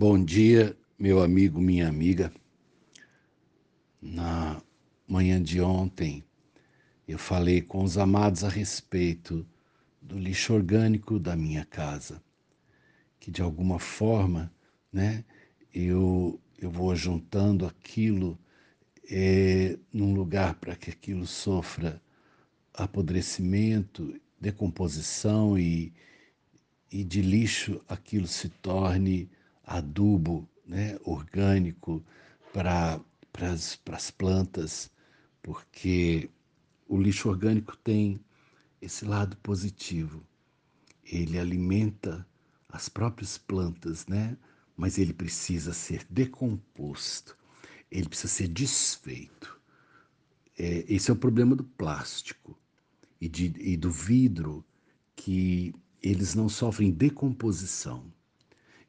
Bom dia, meu amigo, minha amiga. Na manhã de ontem, eu falei com os amados a respeito do lixo orgânico da minha casa, que de alguma forma, né, eu, eu vou juntando aquilo é, num lugar para que aquilo sofra apodrecimento, decomposição e, e de lixo aquilo se torne adubo né, orgânico para as plantas, porque o lixo orgânico tem esse lado positivo. Ele alimenta as próprias plantas, né? Mas ele precisa ser decomposto, ele precisa ser desfeito. É, esse é o problema do plástico e, de, e do vidro, que eles não sofrem decomposição.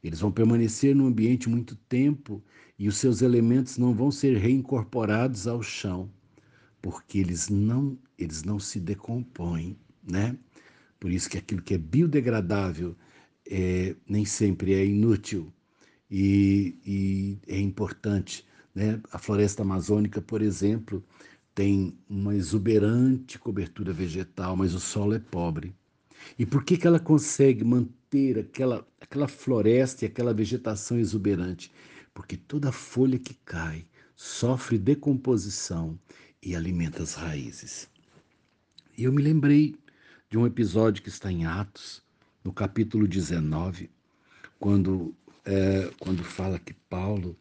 Eles vão permanecer no ambiente muito tempo e os seus elementos não vão ser reincorporados ao chão, porque eles não, eles não se decompõem, né? Por isso que aquilo que é biodegradável é, nem sempre é inútil e, e é importante. Né? A floresta amazônica, por exemplo, tem uma exuberante cobertura vegetal, mas o solo é pobre. E por que, que ela consegue manter aquela, aquela floresta e aquela vegetação exuberante? Porque toda folha que cai sofre decomposição e alimenta as raízes. E eu me lembrei de um episódio que está em Atos, no capítulo 19, quando, é, quando fala que Paulo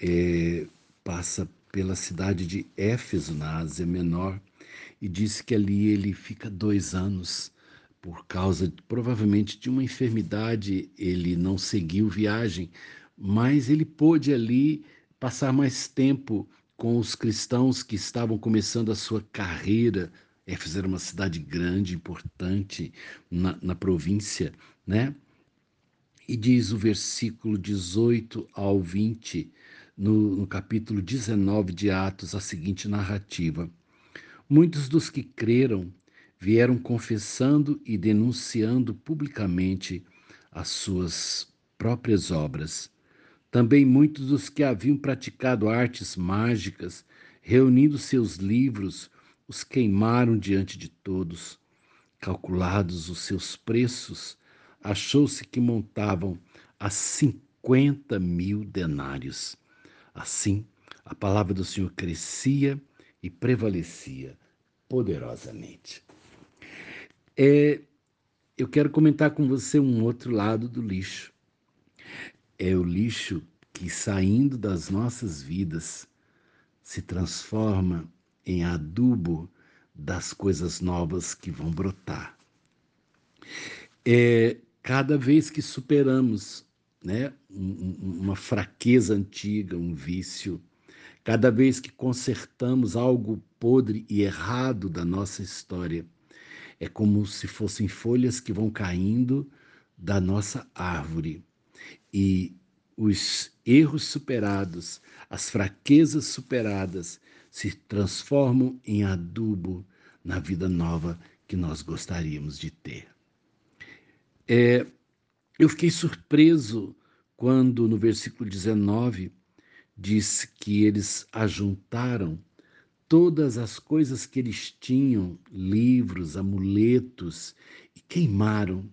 é, passa pela cidade de Éfeso, na Ásia Menor, e disse que ali ele fica dois anos por causa provavelmente de uma enfermidade, ele não seguiu viagem, mas ele pôde ali passar mais tempo com os cristãos que estavam começando a sua carreira. Éfeso era uma cidade grande, importante na, na província, né? E diz o versículo 18 ao 20, no, no capítulo 19 de Atos, a seguinte narrativa: Muitos dos que creram vieram confessando e denunciando publicamente as suas próprias obras. Também muitos dos que haviam praticado artes mágicas, reunindo seus livros, os queimaram diante de todos. Calculados os seus preços, achou-se que montavam a cinquenta mil denários. Assim, a palavra do Senhor crescia e prevalecia poderosamente. É, eu quero comentar com você um outro lado do lixo. É o lixo que, saindo das nossas vidas, se transforma em adubo das coisas novas que vão brotar. É, cada vez que superamos né, uma fraqueza antiga, um vício, cada vez que consertamos algo podre e errado da nossa história, é como se fossem folhas que vão caindo da nossa árvore. E os erros superados, as fraquezas superadas, se transformam em adubo na vida nova que nós gostaríamos de ter. É, eu fiquei surpreso quando no versículo 19 diz que eles ajuntaram todas as coisas que eles tinham, livros, amuletos, e queimaram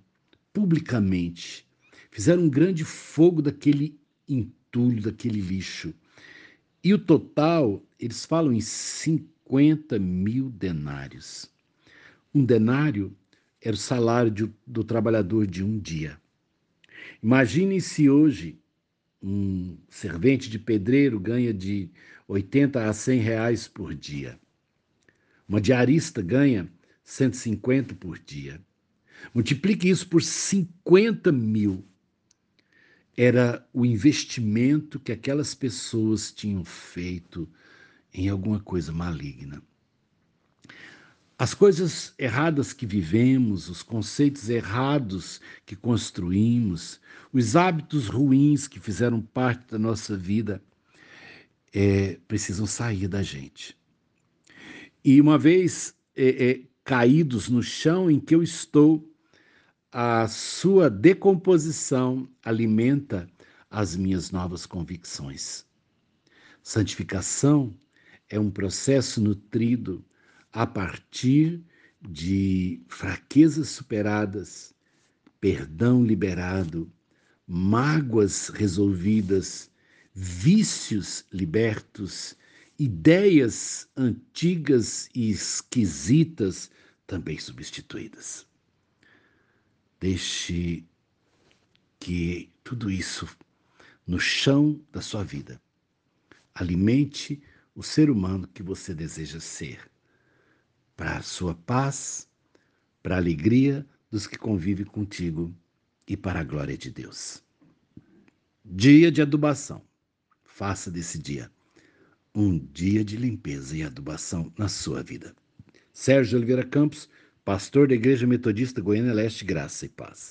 publicamente. Fizeram um grande fogo daquele entulho, daquele lixo. E o total, eles falam em 50 mil denários. Um denário era o salário de, do trabalhador de um dia. Imaginem se hoje um servente de pedreiro ganha de 80 a 100 reais por dia. Uma diarista ganha 150 por dia. Multiplique isso por 50 mil. Era o investimento que aquelas pessoas tinham feito em alguma coisa maligna. As coisas erradas que vivemos, os conceitos errados que construímos, os hábitos ruins que fizeram parte da nossa vida, é, precisam sair da gente. E uma vez é, é, caídos no chão em que eu estou, a sua decomposição alimenta as minhas novas convicções. Santificação é um processo nutrido a partir de fraquezas superadas, perdão liberado, mágoas resolvidas, vícios libertos, ideias antigas e esquisitas também substituídas. Deixe que tudo isso no chão da sua vida alimente o ser humano que você deseja ser para a sua paz, para a alegria dos que convivem contigo e para a glória de Deus. Dia de adubação. Faça desse dia um dia de limpeza e adubação na sua vida. Sérgio Oliveira Campos, pastor da Igreja Metodista Goiânia Leste, Graça e Paz.